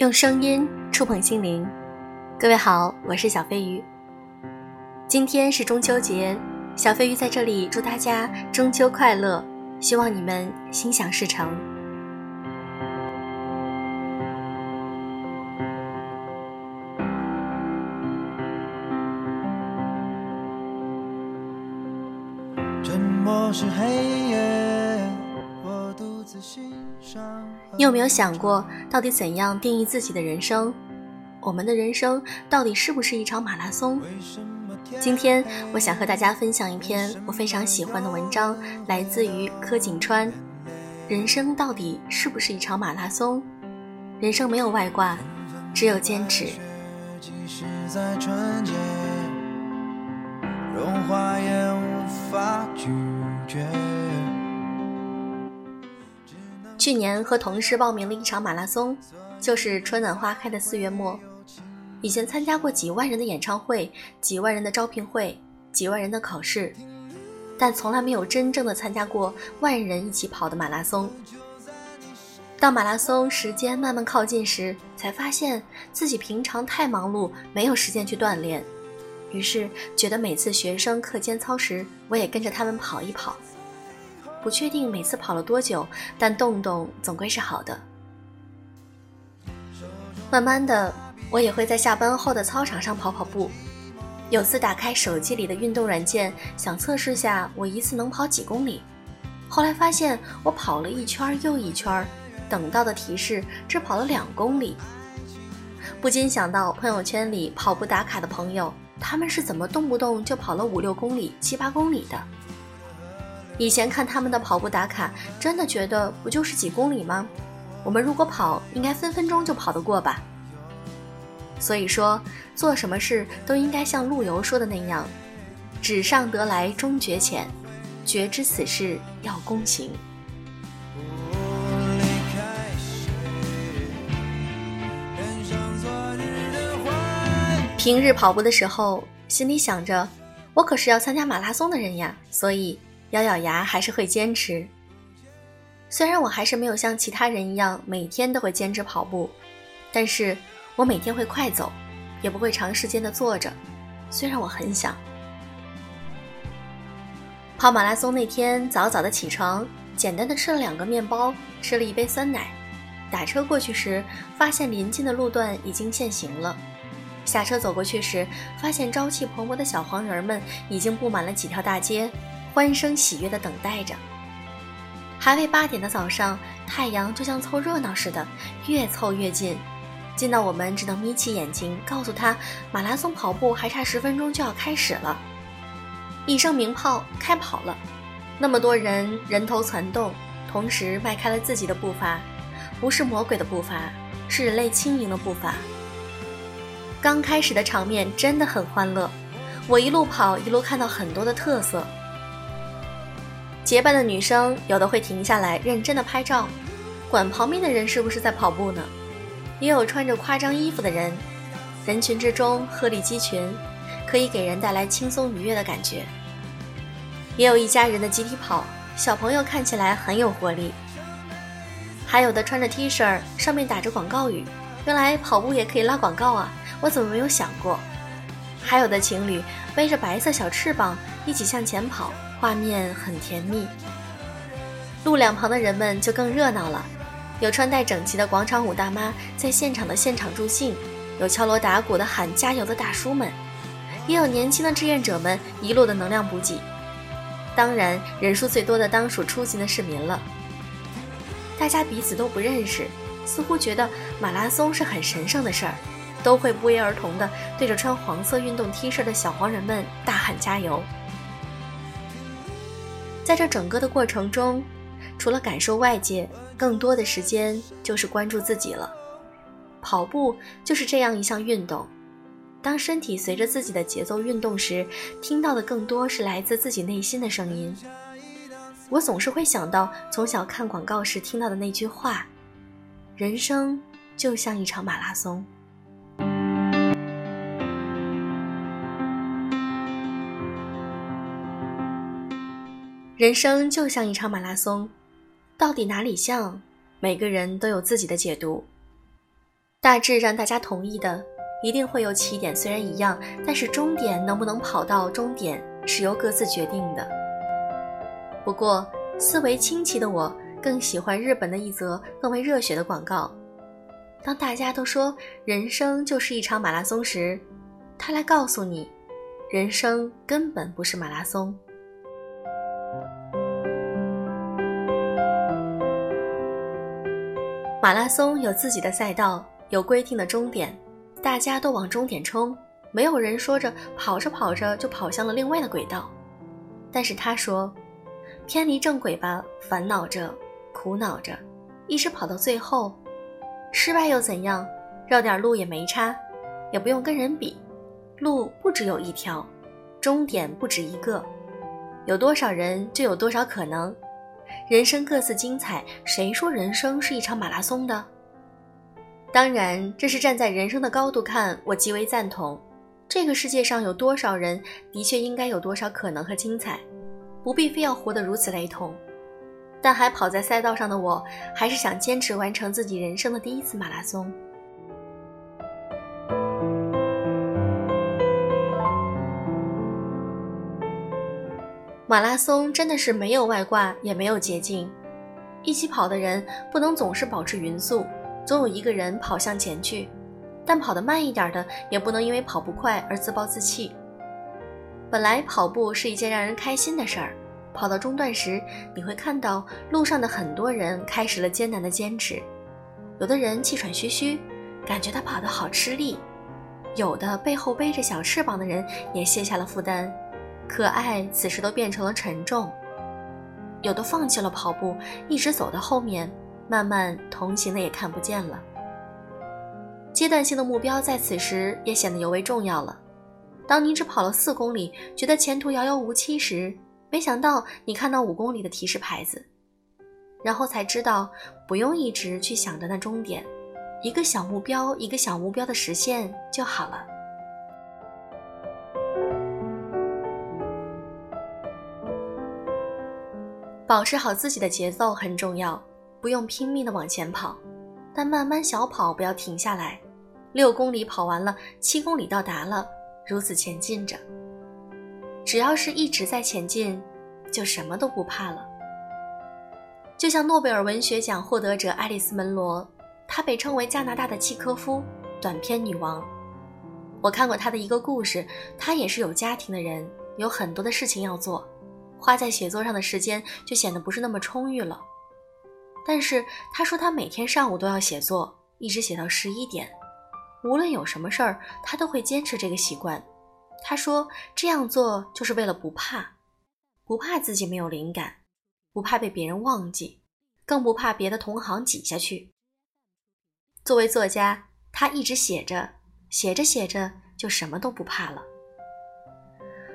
用声音触碰心灵，各位好，我是小飞鱼。今天是中秋节，小飞鱼在这里祝大家中秋快乐，希望你们心想事成。沉默是黑夜，我独自欣赏。你有没有想过，到底怎样定义自己的人生？我们的人生到底是不是一场马拉松？今天我想和大家分享一篇我非常喜欢的文章，来自于柯景川。人生到底是不是一场马拉松？人生没有外挂，只有坚持。融化也无法拒绝。去年和同事报名了一场马拉松，就是春暖花开的四月末。以前参加过几万人的演唱会、几万人的招聘会、几万人的考试，但从来没有真正的参加过万人一起跑的马拉松。到马拉松时间慢慢靠近时，才发现自己平常太忙碌，没有时间去锻炼。于是觉得每次学生课间操时，我也跟着他们跑一跑。不确定每次跑了多久，但动动总归是好的。慢慢的，我也会在下班后的操场上跑跑步。有次打开手机里的运动软件，想测试下我一次能跑几公里。后来发现我跑了一圈又一圈，等到的提示只跑了两公里。不禁想到朋友圈里跑步打卡的朋友，他们是怎么动不动就跑了五六公里、七八公里的？以前看他们的跑步打卡，真的觉得不就是几公里吗？我们如果跑，应该分分钟就跑得过吧。所以说，做什么事都应该像陆游说的那样：“纸上得来终觉浅，绝知此事要躬行。”平日跑步的时候，心里想着，我可是要参加马拉松的人呀，所以。咬咬牙还是会坚持。虽然我还是没有像其他人一样每天都会坚持跑步，但是我每天会快走，也不会长时间的坐着。虽然我很想。跑马拉松那天早早的起床，简单的吃了两个面包，吃了一杯酸奶。打车过去时，发现临近的路段已经限行了。下车走过去时，发现朝气蓬勃的小黄人们已经布满了几条大街。欢声喜悦地等待着。还未八点的早上，太阳就像凑热闹似的，越凑越近，近到我们只能眯起眼睛，告诉他马拉松跑步还差十分钟就要开始了。一声鸣炮，开跑了。那么多人人头攒动，同时迈开了自己的步伐，不是魔鬼的步伐，是人类轻盈的步伐。刚开始的场面真的很欢乐，我一路跑一路看到很多的特色。结伴的女生有的会停下来认真的拍照，管旁边的人是不是在跑步呢？也有穿着夸张衣服的人，人群之中鹤立鸡群，可以给人带来轻松愉悦的感觉。也有一家人的集体跑，小朋友看起来很有活力。还有的穿着 T 恤，上面打着广告语，原来跑步也可以拉广告啊！我怎么没有想过？还有的情侣背着白色小翅膀，一起向前跑。画面很甜蜜，路两旁的人们就更热闹了。有穿戴整齐的广场舞大妈在现场的现场助兴，有敲锣打鼓的喊加油的大叔们，也有年轻的志愿者们一路的能量补给。当然，人数最多的当属出行的市民了。大家彼此都不认识，似乎觉得马拉松是很神圣的事儿，都会不约而同地对着穿黄色运动 T 恤的小黄人们大喊加油。在这整个的过程中，除了感受外界，更多的时间就是关注自己了。跑步就是这样一项运动，当身体随着自己的节奏运动时，听到的更多是来自自己内心的声音。我总是会想到从小看广告时听到的那句话：“人生就像一场马拉松。”人生就像一场马拉松，到底哪里像？每个人都有自己的解读。大致让大家同意的，一定会有起点虽然一样，但是终点能不能跑到终点是由各自决定的。不过，思维清奇的我更喜欢日本的一则更为热血的广告。当大家都说人生就是一场马拉松时，他来告诉你，人生根本不是马拉松。马拉松有自己的赛道，有规定的终点，大家都往终点冲，没有人说着跑着跑着就跑向了另外的轨道。但是他说，偏离正轨吧，烦恼着，苦恼着，一直跑到最后，失败又怎样？绕点路也没差，也不用跟人比，路不只有一条，终点不止一个，有多少人就有多少可能。人生各自精彩，谁说人生是一场马拉松的？当然，这是站在人生的高度看，我极为赞同。这个世界上有多少人，的确应该有多少可能和精彩，不必非要活得如此雷同。但还跑在赛道上的我，还是想坚持完成自己人生的第一次马拉松。马拉松真的是没有外挂，也没有捷径。一起跑的人不能总是保持匀速，总有一个人跑向前去。但跑得慢一点的，也不能因为跑不快而自暴自弃。本来跑步是一件让人开心的事儿，跑到中段时，你会看到路上的很多人开始了艰难的坚持。有的人气喘吁吁，感觉他跑得好吃力；有的背后背着小翅膀的人也卸下了负担。可爱此时都变成了沉重，有的放弃了跑步，一直走到后面，慢慢同行的也看不见了。阶段性的目标在此时也显得尤为重要了。当你只跑了四公里，觉得前途遥遥无期时，没想到你看到五公里的提示牌子，然后才知道不用一直去想着那终点，一个小目标一个小目标的实现就好了。保持好自己的节奏很重要，不用拼命的往前跑，但慢慢小跑，不要停下来。六公里跑完了，七公里到达了，如此前进着。只要是一直在前进，就什么都不怕了。就像诺贝尔文学奖获得者爱丽丝·门罗，她被称为加拿大的契科夫，短篇女王。我看过她的一个故事，她也是有家庭的人，有很多的事情要做。花在写作上的时间就显得不是那么充裕了，但是他说他每天上午都要写作，一直写到十一点，无论有什么事儿，他都会坚持这个习惯。他说这样做就是为了不怕，不怕自己没有灵感，不怕被别人忘记，更不怕别的同行挤下去。作为作家，他一直写着，写着写着就什么都不怕了。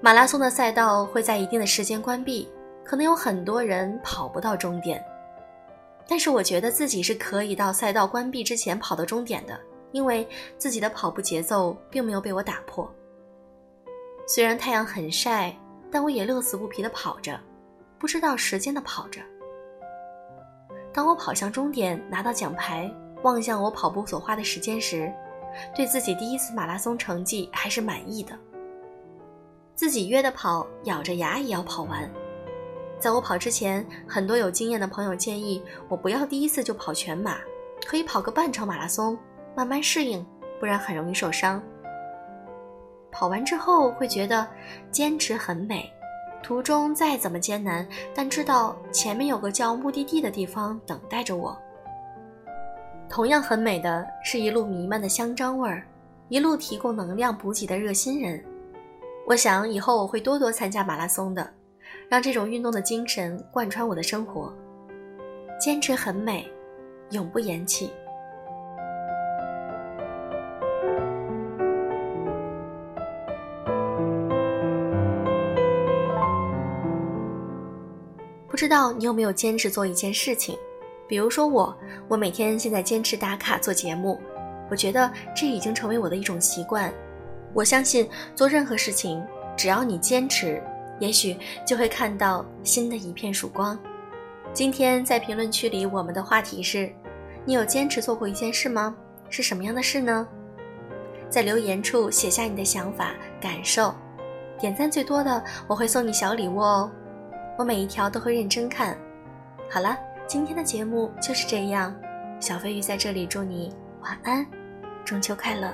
马拉松的赛道会在一定的时间关闭，可能有很多人跑不到终点。但是我觉得自己是可以到赛道关闭之前跑到终点的，因为自己的跑步节奏并没有被我打破。虽然太阳很晒，但我也乐此不疲地跑着，不知道时间的跑着。当我跑向终点，拿到奖牌，望向我跑步所花的时间时，对自己第一次马拉松成绩还是满意的。自己约的跑，咬着牙也要跑完。在我跑之前，很多有经验的朋友建议我不要第一次就跑全马，可以跑个半程马拉松，慢慢适应，不然很容易受伤。跑完之后会觉得坚持很美，途中再怎么艰难，但知道前面有个叫目的地的地方等待着我。同样很美的是一路弥漫的香樟味儿，一路提供能量补给的热心人。我想以后我会多多参加马拉松的，让这种运动的精神贯穿我的生活。坚持很美，永不言弃。不知道你有没有坚持做一件事情？比如说我，我每天现在坚持打卡做节目，我觉得这已经成为我的一种习惯。我相信做任何事情，只要你坚持，也许就会看到新的一片曙光。今天在评论区里，我们的话题是：你有坚持做过一件事吗？是什么样的事呢？在留言处写下你的想法、感受，点赞最多的我会送你小礼物哦。我每一条都会认真看。好了，今天的节目就是这样。小飞鱼在这里祝你晚安，中秋快乐。